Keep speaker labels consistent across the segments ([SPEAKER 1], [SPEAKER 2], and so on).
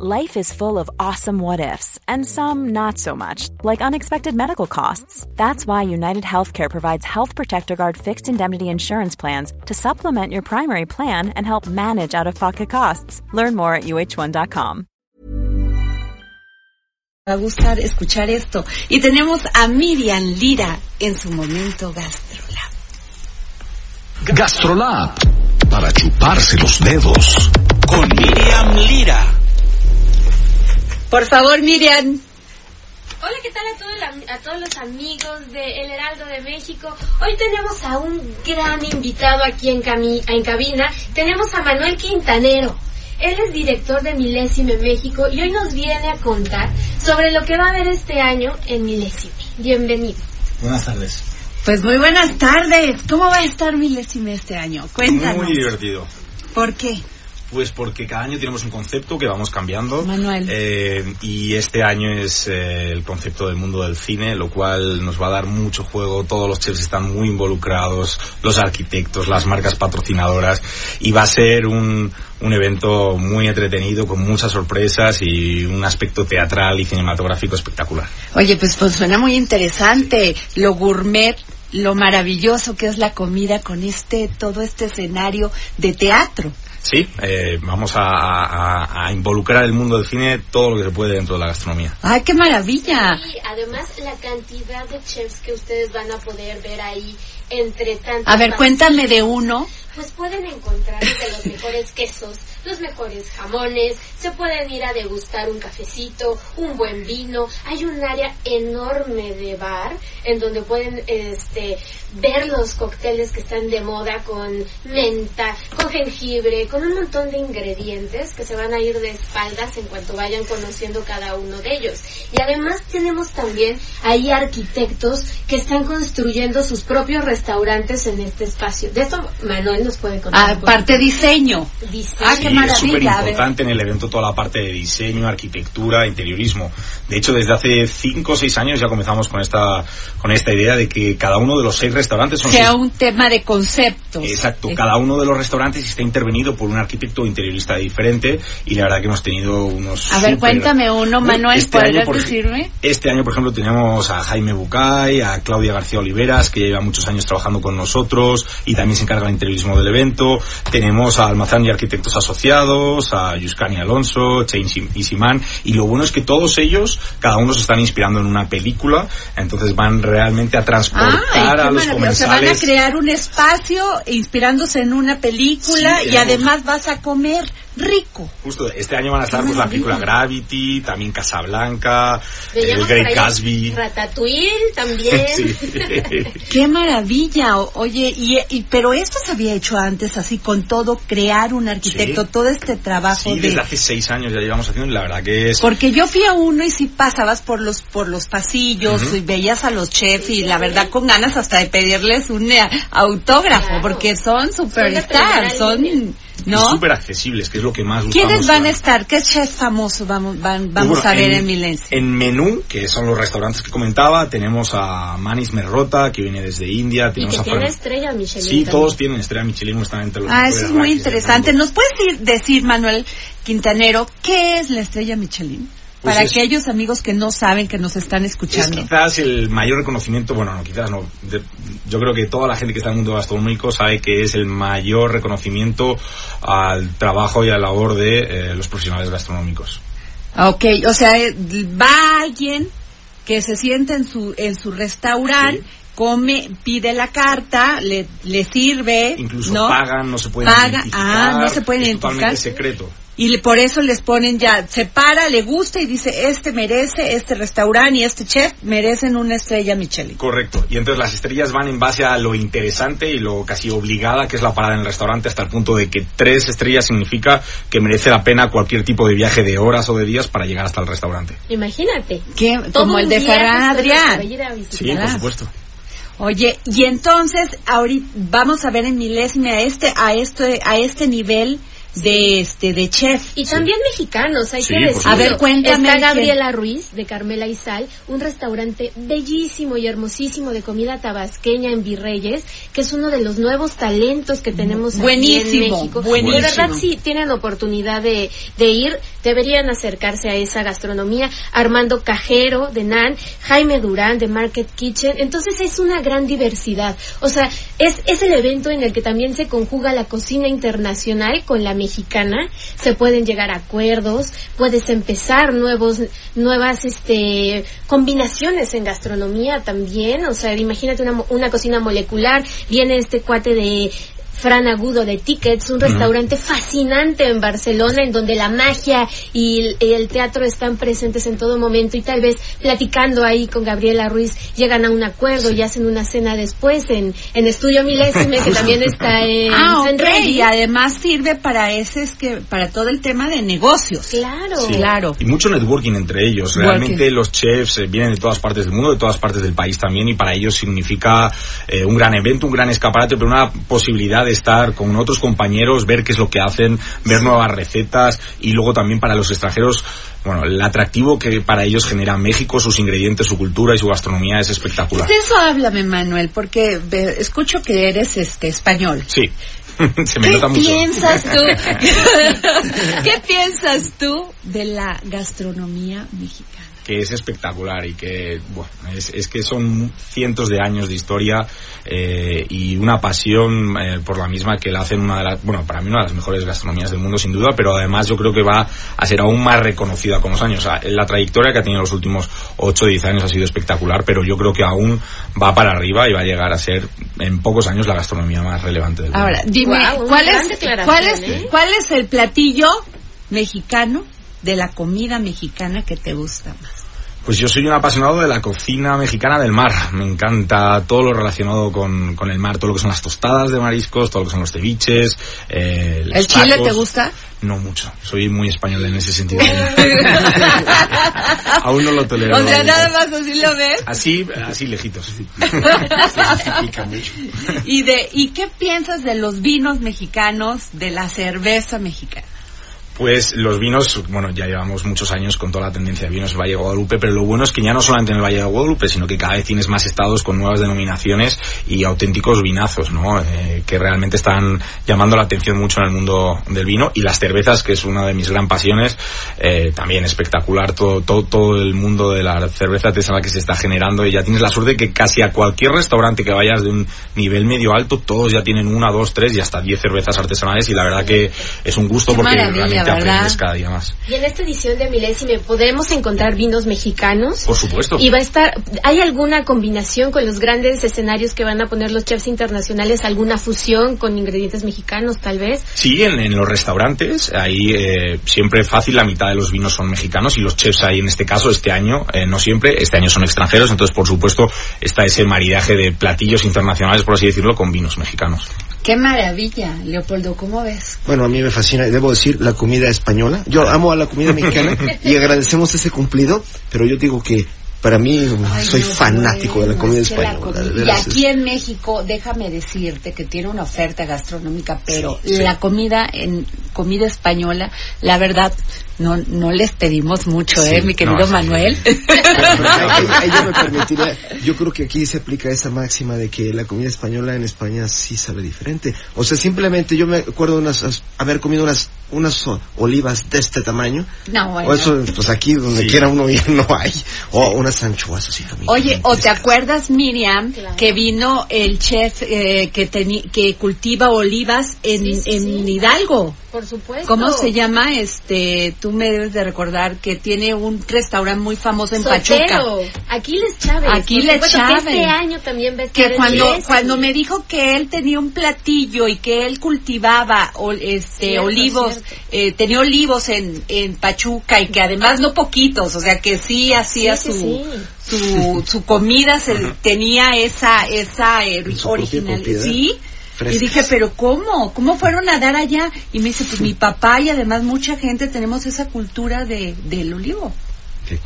[SPEAKER 1] Life is full of awesome what ifs, and some not so much, like unexpected medical costs. That's why United Healthcare provides Health Protector Guard fixed indemnity insurance plans to supplement your primary plan and help manage out of pocket costs. Learn more at uh1.com.
[SPEAKER 2] Va a gustar escuchar esto. Y tenemos a Miriam Lira en su momento GastroLab.
[SPEAKER 3] GastroLab, para chuparse los dedos.
[SPEAKER 4] Con Miriam Lira.
[SPEAKER 2] Por favor, Miriam.
[SPEAKER 5] Hola, ¿qué tal a, todo la- a todos los amigos de El Heraldo de México? Hoy tenemos a un gran invitado aquí en, cami- en cabina. Tenemos a Manuel Quintanero. Él es director de Milésime México y hoy nos viene a contar sobre lo que va a haber este año en Milésime. Bienvenido.
[SPEAKER 6] Buenas tardes.
[SPEAKER 2] Pues muy buenas tardes. ¿Cómo va a estar Milésime este año? Cuéntanos.
[SPEAKER 6] Muy divertido.
[SPEAKER 2] ¿Por qué?
[SPEAKER 6] Pues porque cada año tenemos un concepto que vamos cambiando.
[SPEAKER 2] Manuel.
[SPEAKER 6] Eh, y este año es eh, el concepto del mundo del cine, lo cual nos va a dar mucho juego. Todos los chefs están muy involucrados, los arquitectos, las marcas patrocinadoras. Y va a ser un, un evento muy entretenido, con muchas sorpresas y un aspecto teatral y cinematográfico espectacular.
[SPEAKER 2] Oye, pues, pues suena muy interesante. Lo gourmet, lo maravilloso que es la comida con este, todo este escenario de teatro.
[SPEAKER 6] Sí, eh, vamos a, a- a involucrar el mundo del cine todo lo que se puede dentro de la gastronomía.
[SPEAKER 2] ¡Ay, qué maravilla!
[SPEAKER 5] Y además la cantidad de chefs que ustedes van a poder ver ahí entre tantos.
[SPEAKER 2] A ver, cuéntame de uno.
[SPEAKER 5] Pues pueden encontrar los mejores quesos, los mejores jamones, se pueden ir a degustar un cafecito, un buen vino. Hay un área enorme de bar en donde pueden este ver los cócteles que están de moda con menta, con jengibre, con un montón de ingredientes que se van a ir de espaldas en cuanto vayan conociendo cada uno de ellos. Y además tenemos también ahí arquitectos que están construyendo sus propios restaurantes en este espacio. De esto Manuel nos puede contar. un
[SPEAKER 2] Aparte diseño.
[SPEAKER 5] Diseño.
[SPEAKER 2] Ah, qué
[SPEAKER 6] Sí,
[SPEAKER 2] maravilla.
[SPEAKER 6] es súper
[SPEAKER 2] a ver.
[SPEAKER 6] importante en el evento toda la parte de diseño, arquitectura, interiorismo. De hecho, desde hace cinco o seis años ya comenzamos con esta, con esta idea de que cada uno de los seis restaurantes son
[SPEAKER 2] Sea
[SPEAKER 6] seis-
[SPEAKER 2] un tema de conceptos.
[SPEAKER 6] Exacto,
[SPEAKER 2] Eh,
[SPEAKER 6] cada uno de los restaurantes está intervenido por un arquitecto interiorista diferente y la verdad que hemos tenido unos...
[SPEAKER 2] A ver,
[SPEAKER 6] súper-
[SPEAKER 2] cuéntame uno, Manuel,
[SPEAKER 6] Este
[SPEAKER 2] ¿podrías
[SPEAKER 6] año, por
[SPEAKER 2] decirme?
[SPEAKER 6] Este año, por ejemplo, tenemos a Jaime Bucay, a Claudia García Oliveras, que lleva muchos años trabajando con nosotros y también se encarga del interiorismo del evento. Tenemos a Almazán y Arquitectos Asociados, a Yuscani Alonso, Chain Sim- y Simán. Y lo bueno es que todos ellos, cada uno se están inspirando en una película, entonces van realmente a transportar
[SPEAKER 2] Ay,
[SPEAKER 6] a los.
[SPEAKER 2] Se van a
[SPEAKER 6] comensales.
[SPEAKER 2] crear un espacio inspirándose en una película
[SPEAKER 6] Sí,
[SPEAKER 2] y
[SPEAKER 6] tenemos-
[SPEAKER 2] además vas a comer rico.
[SPEAKER 6] Justo, este año van a estar pues la película Gravity, también Casablanca, el Great Gatsby.
[SPEAKER 5] Ratatouille también.
[SPEAKER 6] Sí.
[SPEAKER 2] Qué maravilla. Oye, y, y- pero esto se había hecho antes así con todo crear un arquitecto,
[SPEAKER 6] Sí.
[SPEAKER 2] todo este trabajo
[SPEAKER 6] Sí,
[SPEAKER 2] de
[SPEAKER 6] desde hace seis años ya llevamos haciendo la verdad que es...
[SPEAKER 2] Porque yo fui a uno y si pasabas por los por los pasillos y veías a los chefs y la verdad con ganas hasta de pedirles un eh, autógrafo
[SPEAKER 5] Claro.
[SPEAKER 2] porque son superstars, son, ¿no?
[SPEAKER 6] súper accesibles, que es lo que más
[SPEAKER 2] ¿Quiénes van a estar? ¿Qué chef famoso vamos van, vamos
[SPEAKER 6] bueno,
[SPEAKER 2] a ver en, Milense?
[SPEAKER 6] En menú, que son los restaurantes que comentaba, tenemos a Manis Merrota, que viene desde India.
[SPEAKER 5] y
[SPEAKER 6] Tenemos
[SPEAKER 5] que
[SPEAKER 6] a
[SPEAKER 5] tiene
[SPEAKER 6] Fran-
[SPEAKER 5] estrella Michelin.
[SPEAKER 6] Sí,
[SPEAKER 5] también.
[SPEAKER 6] todos tienen estrella Michelin, están entre los
[SPEAKER 2] Ah, eso es muy interesante. ¿Nos puedes ir- decir, Manuel Quintanero, qué es la estrella Michelin?
[SPEAKER 6] Pues
[SPEAKER 2] Para
[SPEAKER 6] es-
[SPEAKER 2] aquellos amigos que no saben, que nos están
[SPEAKER 6] Es
[SPEAKER 2] escuchando.
[SPEAKER 6] quizás el mayor reconocimiento, bueno, no, quizás no. de- yo creo que toda la gente que está en el mundo gastronómico sabe que es el mayor reconocimiento al trabajo y a la labor de eh, los profesionales gastronómicos.
[SPEAKER 2] Ok, o sea, eh, va alguien que se sienta en su en su restaurante,
[SPEAKER 6] Sí.
[SPEAKER 2] come, pide la carta, le, le sirve,
[SPEAKER 6] Incluso
[SPEAKER 2] ¿no?
[SPEAKER 6] pagan, no se pueden
[SPEAKER 2] Paga-
[SPEAKER 6] identificar.
[SPEAKER 2] ah, no se pueden
[SPEAKER 6] es
[SPEAKER 2] identificar.
[SPEAKER 6] totalmente secreto.
[SPEAKER 2] Y le- por eso les ponen ya, se para, le gusta y dice, este merece, este restaurante y este chef merecen una estrella Michelin.
[SPEAKER 6] Correcto. Y entonces las estrellas van en base a lo interesante y lo casi obligada que es la parada en el restaurante hasta el punto de que tres estrellas significa que merece la pena cualquier tipo de viaje de horas o de días para llegar hasta el restaurante.
[SPEAKER 5] Imagínate.
[SPEAKER 2] ¿Qué? Como el de
[SPEAKER 5] de
[SPEAKER 2] Adrián.
[SPEAKER 6] Sí, por supuesto.
[SPEAKER 2] Oye, y entonces ahorita vamos a ver en milésime a este a este a este nivel de este de chef.
[SPEAKER 5] Y también mexicanos, hay
[SPEAKER 6] Sí,
[SPEAKER 5] que decirlo.
[SPEAKER 2] A ver, cuéntame,
[SPEAKER 5] Está. Gabriela Ruiz, de Carmela y Sal, un restaurante bellísimo y hermosísimo de comida tabasqueña en Virreyes, que es uno de los nuevos talentos que tenemos aquí en México.
[SPEAKER 2] buenísimo.
[SPEAKER 5] De verdad, si tienen oportunidad de, de ir, deberían acercarse a esa gastronomía. Armando Cajero, de NAN, Jaime Durán, de Market Kitchen. Entonces es una gran diversidad. O sea, es, es el evento en el que también se conjuga la cocina internacional con la mexicana. Se pueden llegar a acuerdos, puedes empezar nuevos, nuevas, este, combinaciones en gastronomía también. O sea, imagínate una, una cocina molecular. Viene este cuate de Fran Agudo de Tickets, un restaurante fascinante en Barcelona en donde la magia y el, teatro están presentes en todo momento y tal vez platicando ahí con Gabriela Ruiz llegan a un acuerdo y hacen una cena después en, en Estudio Milésime que también está en
[SPEAKER 2] Ah, ok,
[SPEAKER 5] Central.
[SPEAKER 2] y además sirve para ese es que para todo el tema de negocios.
[SPEAKER 5] Claro.
[SPEAKER 6] Sí.
[SPEAKER 2] Claro.
[SPEAKER 6] Y mucho networking entre ellos.
[SPEAKER 2] Working.
[SPEAKER 6] Realmente los chefs eh, vienen de todas partes del mundo, de todas partes del país también, y para ellos significa eh, un gran evento, un gran escaparate, pero una posibilidad de estar con otros compañeros, ver qué es lo que hacen, ver nuevas recetas, y luego también para los extranjeros, bueno, el atractivo que para ellos genera México, sus ingredientes, su cultura y su gastronomía es espectacular.
[SPEAKER 2] De eso háblame, Manuel, porque escucho que eres este español.
[SPEAKER 6] Sí, se me
[SPEAKER 2] ¿Qué
[SPEAKER 6] nota mucho.
[SPEAKER 2] piensas tú? ¿Qué piensas tú de la gastronomía mexicana?
[SPEAKER 6] Que es espectacular y que bueno, es, es que son cientos de años de historia eh, y una pasión eh, por la misma que la hacen una de las, bueno, para mí una de las mejores gastronomías del mundo sin duda, pero además yo creo que va a ser aún más reconocida con los años. O sea, la trayectoria que ha tenido los últimos 8 o 10 años ha sido espectacular, pero yo creo que aún va para arriba y va a llegar a ser en pocos años la gastronomía más relevante del mundo.
[SPEAKER 2] Ahora, dime, ¿cuál, es, cuál, es,
[SPEAKER 5] ¿eh?
[SPEAKER 2] ¿cuál es el platillo mexicano de la comida mexicana que te gusta más?
[SPEAKER 6] Pues yo soy un apasionado de la cocina mexicana del mar. Me encanta todo lo relacionado con, con el mar, todo lo que son las tostadas de mariscos, todo lo que son los ceviches. Eh, los
[SPEAKER 2] ¿El chile te gusta?
[SPEAKER 6] No mucho. Soy muy español en ese sentido. Aún no lo tolero.
[SPEAKER 2] O sea, nada más así lo ves.
[SPEAKER 6] Así, así lejitos.
[SPEAKER 2] ¿Y, de, ¿Y qué piensas de los vinos mexicanos, de la cerveza mexicana?
[SPEAKER 6] Pues los vinos, bueno, ya llevamos muchos años con toda la tendencia de vinos Valle de Guadalupe, pero lo bueno es que ya no solamente en el Valle de Guadalupe, sino que cada vez tienes más estados con nuevas denominaciones y auténticos vinazos, ¿no? Eh, que realmente están llamando la atención mucho en el mundo del vino y las cervezas, que es una de mis gran pasiones, eh, también espectacular todo, todo, todo el mundo de la cerveza artesanal que se está generando y ya tienes la suerte que casi a cualquier restaurante que vayas de un nivel medio alto, todos ya tienen una, dos, tres y hasta diez cervezas artesanales y la verdad que es un gusto
[SPEAKER 2] Qué
[SPEAKER 6] porque
[SPEAKER 2] maravilla,
[SPEAKER 6] realmente
[SPEAKER 2] ¿verdad?
[SPEAKER 6] aprendes cada día más.
[SPEAKER 5] Y en esta edición de Milésime podemos encontrar vinos mexicanos.
[SPEAKER 6] Por supuesto.
[SPEAKER 5] Y va a estar, ¿hay alguna combinación con los grandes escenarios que van a poner los chefs internacionales? ¿Alguna fusión con ingredientes mexicanos tal vez?
[SPEAKER 6] Sí, en, en los restaurantes, ahí eh, siempre fácil, la mitad de los vinos son mexicanos y los chefs ahí en este caso, este año, eh, no siempre, este año son extranjeros, entonces por supuesto está ese maridaje de platillos internacionales, por así decirlo, con vinos mexicanos.
[SPEAKER 2] Qué maravilla, Leopoldo, ¿cómo ves?
[SPEAKER 7] Bueno, a mí me fascina, debo decir, la comida española. Yo amo a la comida mexicana y agradecemos ese cumplido, pero yo digo que para mí
[SPEAKER 2] Ay,
[SPEAKER 7] soy fanático de la comida
[SPEAKER 2] la
[SPEAKER 7] española.
[SPEAKER 2] y aquí en México, déjame decirte que tiene una oferta gastronómica, pero
[SPEAKER 6] Sí, sí.
[SPEAKER 2] la comida en comida española, la verdad, no no les pedimos mucho,
[SPEAKER 6] Sí,
[SPEAKER 2] ¿eh, mi querido
[SPEAKER 6] no,
[SPEAKER 2] Manuel?
[SPEAKER 6] sí.
[SPEAKER 7] Pero ahí- ahí- ahí yo me permitiría, yo creo que aquí se aplica esa máxima de que la comida española en España sí sabe diferente. O sea, simplemente yo me acuerdo de unas, as- haber comido unas, unas olivas de este tamaño.
[SPEAKER 2] No, bueno.
[SPEAKER 7] O eso, pues aquí donde
[SPEAKER 6] Sí.
[SPEAKER 7] quiera uno ir no hay. O unas anchoas así también.
[SPEAKER 2] Oye, ¿o te acuerdas, Miriam,
[SPEAKER 5] Claro.
[SPEAKER 2] que vino el chef eh, que, que cultiva olivas en,
[SPEAKER 5] Sí, sí,
[SPEAKER 2] en
[SPEAKER 5] sí.
[SPEAKER 2] Hidalgo?
[SPEAKER 5] Por supuesto.
[SPEAKER 2] ¿Cómo se llama? Este, tú me debes de recordar que tiene un restaurante muy famoso en Pachuca.
[SPEAKER 5] Sotero. Aquiles Chávez.
[SPEAKER 2] Aquiles
[SPEAKER 5] supuesto, que
[SPEAKER 2] Chávez.
[SPEAKER 5] Este año también va a estar
[SPEAKER 2] que
[SPEAKER 5] en
[SPEAKER 2] cuando
[SPEAKER 5] Milésime.
[SPEAKER 2] cuando me dijo que él tenía un platillo y que él cultivaba ol- este
[SPEAKER 5] Cierto,
[SPEAKER 2] olivos
[SPEAKER 5] cierto.
[SPEAKER 2] eh, tenía olivos en en Pachuca y que además no poquitos o sea que sí hacía
[SPEAKER 5] Sí, sí,
[SPEAKER 2] su
[SPEAKER 5] sí.
[SPEAKER 2] su su comida se tenía esa esa eh, original
[SPEAKER 7] propiedad.
[SPEAKER 2] Y dije, pero ¿cómo? ¿Cómo fueron a dar allá? Y me dice, pues mi papá y además mucha gente tenemos esa cultura de, del olivo.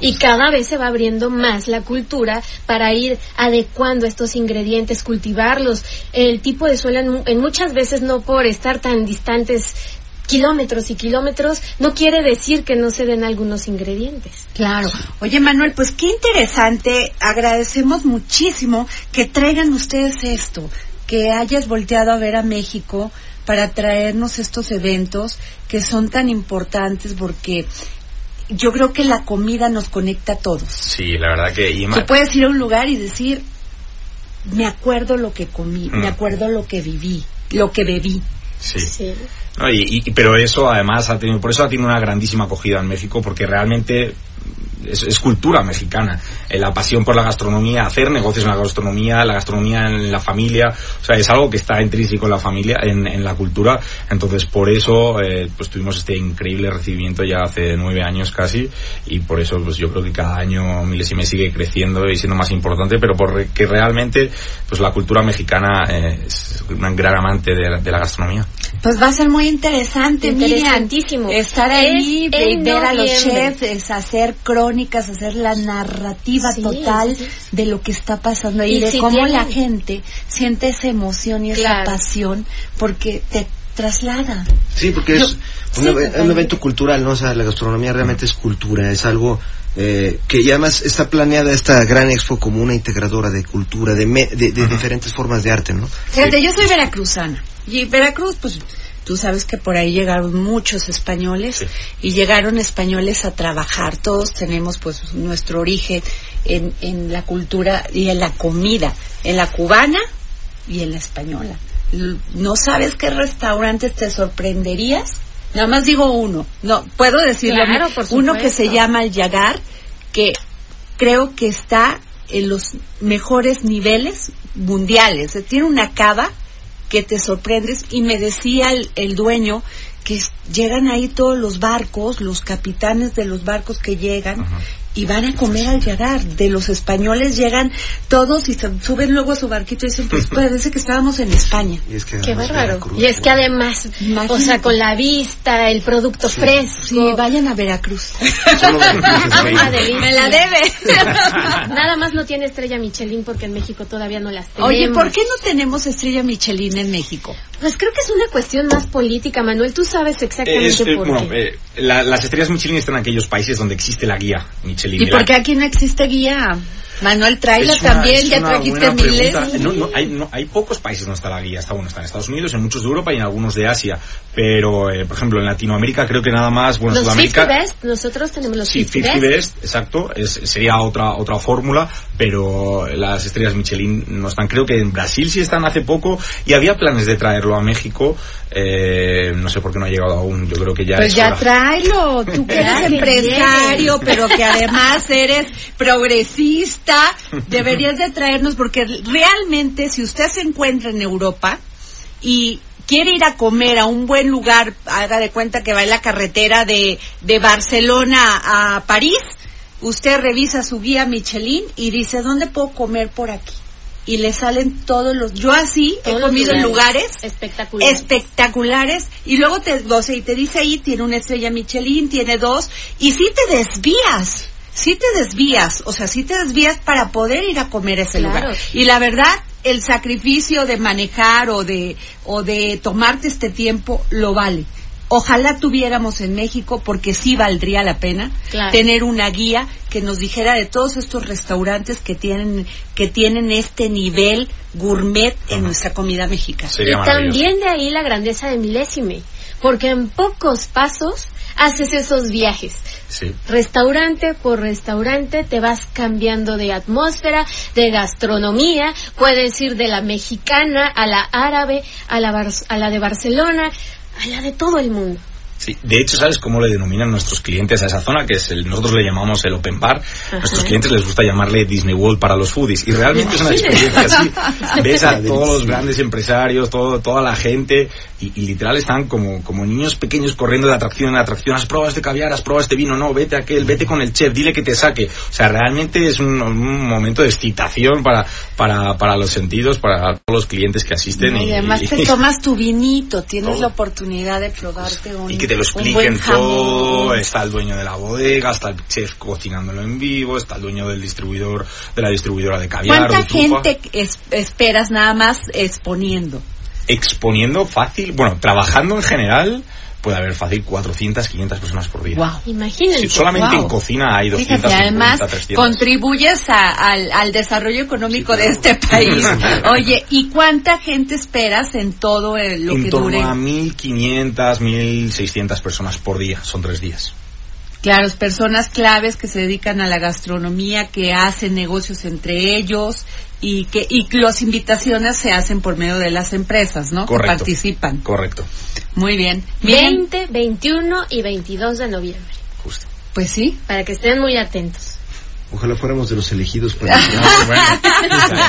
[SPEAKER 5] Y cada vez se va abriendo más la cultura para ir adecuando estos ingredientes, cultivarlos. El tipo de suelo en, en muchas veces no por estar tan distantes kilómetros y kilómetros, no quiere decir que no se den algunos ingredientes.
[SPEAKER 2] Claro. Oye, Manuel, pues qué interesante. Agradecemos muchísimo que traigan ustedes esto, que hayas volteado a ver a México para traernos estos eventos que son tan importantes porque yo creo que la comida nos conecta a todos.
[SPEAKER 6] Sí, la verdad que... y
[SPEAKER 2] Tú puedes ir a un lugar y decir, me acuerdo lo que comí,
[SPEAKER 6] Mm.
[SPEAKER 2] me acuerdo lo que viví, lo que bebí.
[SPEAKER 6] sí.
[SPEAKER 5] Sí.
[SPEAKER 6] No, y, y- pero eso además ha tenido, por eso ha tenido una grandísima acogida en México, porque realmente es, es cultura mexicana. Eh, la pasión por la gastronomía, hacer negocios en la gastronomía, la gastronomía en la familia, o sea, es algo que está intrínseco en la familia, en, en la cultura. Entonces, por eso, eh, pues tuvimos este increíble recibimiento ya hace nueve años casi, y por eso, pues yo creo que cada año Milésime sigue creciendo y siendo más importante, pero porque realmente, pues la cultura mexicana eh, es un gran amante de la- de la gastronomía.
[SPEAKER 2] Pues va a ser muy interesante, Miriam.
[SPEAKER 5] Interesantísimo.
[SPEAKER 2] Estar ahí,
[SPEAKER 5] Es
[SPEAKER 2] ver a los chefs, es hacer crónicas, hacer la narrativa
[SPEAKER 5] Sí,
[SPEAKER 2] total
[SPEAKER 5] sí, sí.
[SPEAKER 2] de lo que está pasando ahí,
[SPEAKER 5] Y
[SPEAKER 2] de
[SPEAKER 5] si
[SPEAKER 2] cómo la gente siente esa emoción y esa
[SPEAKER 5] Claro.
[SPEAKER 2] pasión, porque te traslada.
[SPEAKER 7] Sí, porque
[SPEAKER 2] Yo-
[SPEAKER 7] es un evento cultural, ¿no? O sea, la gastronomía realmente es cultura, es algo eh, que y además está planeada esta gran expo como una integradora de cultura, de, me- de, de diferentes formas de arte, ¿no?
[SPEAKER 2] Fíjate, yo soy veracruzana. Y Veracruz, pues, tú sabes que por ahí llegaron muchos españoles
[SPEAKER 6] Sí.
[SPEAKER 2] y llegaron españoles a trabajar. Todos tenemos, pues, nuestro origen en, en la cultura y en la comida, en la cubana y en la española. ¿No sabes qué restaurantes te sorprenderías? Nada más digo uno. No, puedo decirlo.
[SPEAKER 5] Claro, por
[SPEAKER 2] uno que se llama el Yagar, que creo que está en los mejores niveles mundiales. Tiene una cava que te sorprendes. Y me decía el, el dueño que llegan ahí todos los barcos, los capitanes de los barcos que llegan y van a comer al llegar. De los españoles llegan todos y se suben luego a su barquito y dicen, pues parece que estábamos en España.
[SPEAKER 7] Y es que
[SPEAKER 5] Qué bárbaro.
[SPEAKER 7] Veracruz,
[SPEAKER 5] Y es que además,
[SPEAKER 2] Imagínate.
[SPEAKER 5] o sea, con la vista, el producto fresco.
[SPEAKER 2] Sí, vayan a Veracruz.
[SPEAKER 7] Veracruz.
[SPEAKER 2] Me la debe.
[SPEAKER 5] Nada más no tiene estrella Michelin porque en México todavía no las tenemos.
[SPEAKER 2] Oye, ¿por qué no tenemos estrella Michelin en México?
[SPEAKER 5] Pues creo que es una cuestión más política, Manuel. Tú sabes exactamente
[SPEAKER 6] Es, eh,
[SPEAKER 5] por
[SPEAKER 6] bueno,
[SPEAKER 5] qué.
[SPEAKER 6] eh, la- las estrellas Michelin están en aquellos países donde existe la guía Michelin.
[SPEAKER 2] ¿Y por qué aquí no existe guía? Manuel,
[SPEAKER 6] una-
[SPEAKER 2] también, ya trajiste miles.
[SPEAKER 6] No, no, hay, no, hay pocos países donde está la guía. Está bueno, está en Estados Unidos, en muchos de Europa y en algunos de Asia. Pero, eh, por ejemplo, en Latinoamérica creo que nada más, bueno,
[SPEAKER 5] los 50
[SPEAKER 6] Sudamérica.
[SPEAKER 5] Best, nosotros tenemos los
[SPEAKER 6] Sí,
[SPEAKER 5] 50
[SPEAKER 6] 50
[SPEAKER 5] Best.
[SPEAKER 6] Best, exacto, es, sería otra otra fórmula, pero las estrellas Michelin no están. Creo que en Brasil sí están hace poco y había planes de traerlo a México. eh, no sé por qué no ha llegado aún. Yo creo que ya
[SPEAKER 2] Pues
[SPEAKER 6] es
[SPEAKER 2] ya
[SPEAKER 6] hora.
[SPEAKER 2] tráelo, tú que eres empresario, pero que además eres progresista, deberías de traernos, porque realmente si usted se encuentra en Europa y quiere ir a comer a un buen lugar, haga de cuenta que va en la carretera de, de Barcelona a París, usted revisa su guía Michelin y dice, ¿dónde puedo comer por aquí? Y le salen todos los... Yo así
[SPEAKER 5] Todos
[SPEAKER 2] he comido en lugares
[SPEAKER 5] espectaculares.
[SPEAKER 2] espectaculares y luego te, o sea, y te dice ahí tiene una estrella Michelin, tiene dos y sí te desvías, sí te desvías, o sea, sí te desvías para poder ir a comer a ese
[SPEAKER 5] Claro.
[SPEAKER 2] lugar. Y la verdad, el sacrificio de manejar o de o de tomarte este tiempo lo vale. Ojalá tuviéramos en México, porque sí valdría la pena,
[SPEAKER 5] Claro.
[SPEAKER 2] tener una guía que nos dijera de todos estos restaurantes que tienen, que tienen este nivel gourmet en nuestra comida mexicana.
[SPEAKER 6] Sería
[SPEAKER 5] y también de ahí la grandeza de Milésime, porque en pocos pasos haces esos viajes.
[SPEAKER 6] Sí.
[SPEAKER 5] Restaurante por restaurante te vas cambiando de atmósfera, de gastronomía, puedes ir de la mexicana a la árabe, a la, Bar- a la de Barcelona, a la de todo el mundo.
[SPEAKER 6] Sí, de hecho, ¿sabes cómo le denominan nuestros clientes a esa zona? Que es el, nosotros le llamamos el Open Bar. Nuestros clientes les gusta llamarle Disney World para los foodies. Y realmente es una experiencia así. Ves a todos los grandes empresarios, todo, toda la gente, y, y literal están como, como niños pequeños corriendo de atracción en atracción. Has probado este caviar, has probado este vino, no, vete a aquel, vete con el chef, dile que te saque. O sea, realmente es un, un momento de excitación para, para, para los sentidos, para todos los clientes que asisten.
[SPEAKER 2] y además te tomas tu vinito, tienes la oportunidad de probarte un
[SPEAKER 6] y que te lo expliquen todo, está el dueño de la bodega, está el chef cocinándolo en vivo, está el dueño del distribuidor, de la distribuidora de caviar.
[SPEAKER 2] ¿Cuánta gente es- esperas nada más exponiendo?
[SPEAKER 6] Exponiendo fácil, bueno, trabajando en general, puede haber fácil 400, 500 personas por día.
[SPEAKER 2] Wow.
[SPEAKER 5] Imagínense.
[SPEAKER 6] Sí, solamente
[SPEAKER 2] Wow.
[SPEAKER 6] en cocina hay 200,
[SPEAKER 2] Fíjate, además
[SPEAKER 6] 300.
[SPEAKER 2] contribuyes a- al, al desarrollo económico de este país. Oye, ¿y cuánta gente esperas en todo el- lo
[SPEAKER 6] en
[SPEAKER 2] que
[SPEAKER 6] torno
[SPEAKER 2] dure?
[SPEAKER 6] a 1500, 1600 personas por día, son tres días.
[SPEAKER 2] Claro, personas claves que se dedican a la gastronomía, que hacen negocios entre ellos y que y las invitaciones se hacen por medio de las empresas, ¿no?
[SPEAKER 6] Correcto.
[SPEAKER 2] Que participan.
[SPEAKER 6] Correcto,
[SPEAKER 2] Muy bien. Bien,
[SPEAKER 5] 20, 21 y 22 de noviembre.
[SPEAKER 6] justo.
[SPEAKER 2] pues sí.
[SPEAKER 5] Para que estén muy atentos.
[SPEAKER 7] Ojalá fuéramos de los elegidos para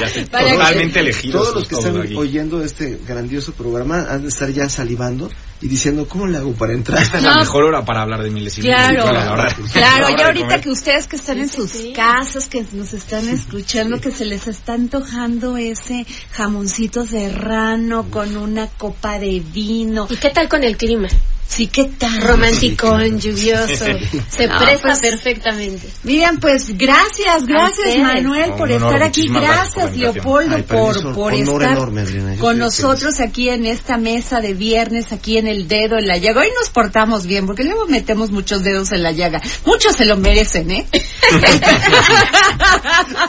[SPEAKER 6] ya
[SPEAKER 2] que-
[SPEAKER 6] totalmente elegidos.
[SPEAKER 7] Todos los que están
[SPEAKER 6] aquí.
[SPEAKER 7] oyendo este grandioso programa han de estar ya salivando y diciendo, ¿cómo le hago para entrar?
[SPEAKER 6] Esta es
[SPEAKER 2] No.
[SPEAKER 6] la mejor hora para hablar de miles y miles.
[SPEAKER 2] Claro,
[SPEAKER 6] hora- a
[SPEAKER 2] claro,
[SPEAKER 6] la hora
[SPEAKER 2] y
[SPEAKER 6] de
[SPEAKER 2] ahorita que ustedes que están en sus
[SPEAKER 5] sí.
[SPEAKER 2] casas, que nos están escuchando, que se les está antojando ese jamoncito serrano con una copa de vino.
[SPEAKER 5] ¿Y qué tal con el clima?
[SPEAKER 2] Sí, ¿qué tal?
[SPEAKER 5] Romántico, lluvioso. Se
[SPEAKER 2] No,
[SPEAKER 5] presta
[SPEAKER 2] pues-
[SPEAKER 5] perfectamente.
[SPEAKER 2] Miren, pues gracias, gracias
[SPEAKER 5] ustedes.
[SPEAKER 2] Manuel por
[SPEAKER 6] honor,
[SPEAKER 2] estar aquí,
[SPEAKER 6] gracias.
[SPEAKER 2] Leopoldo
[SPEAKER 7] Ay,
[SPEAKER 2] por, por estar
[SPEAKER 7] enorme, Adriana. Yo
[SPEAKER 2] con nosotros aquí en esta mesa de viernes, aquí en el dedo en la llaga. Hoy nos portamos bien, porque luego metemos muchos dedos en la llaga. Muchos se lo merecen, ¿eh?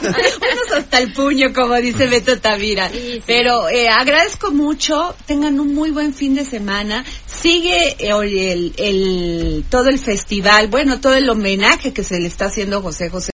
[SPEAKER 2] Unos hasta el puño, como dice Beto Tavira.
[SPEAKER 5] Sí, sí.
[SPEAKER 2] Pero eh, agradezco mucho, tengan un muy buen fin de semana. Sigue el, el, todo el festival, bueno, todo el homenaje que se le está haciendo a José José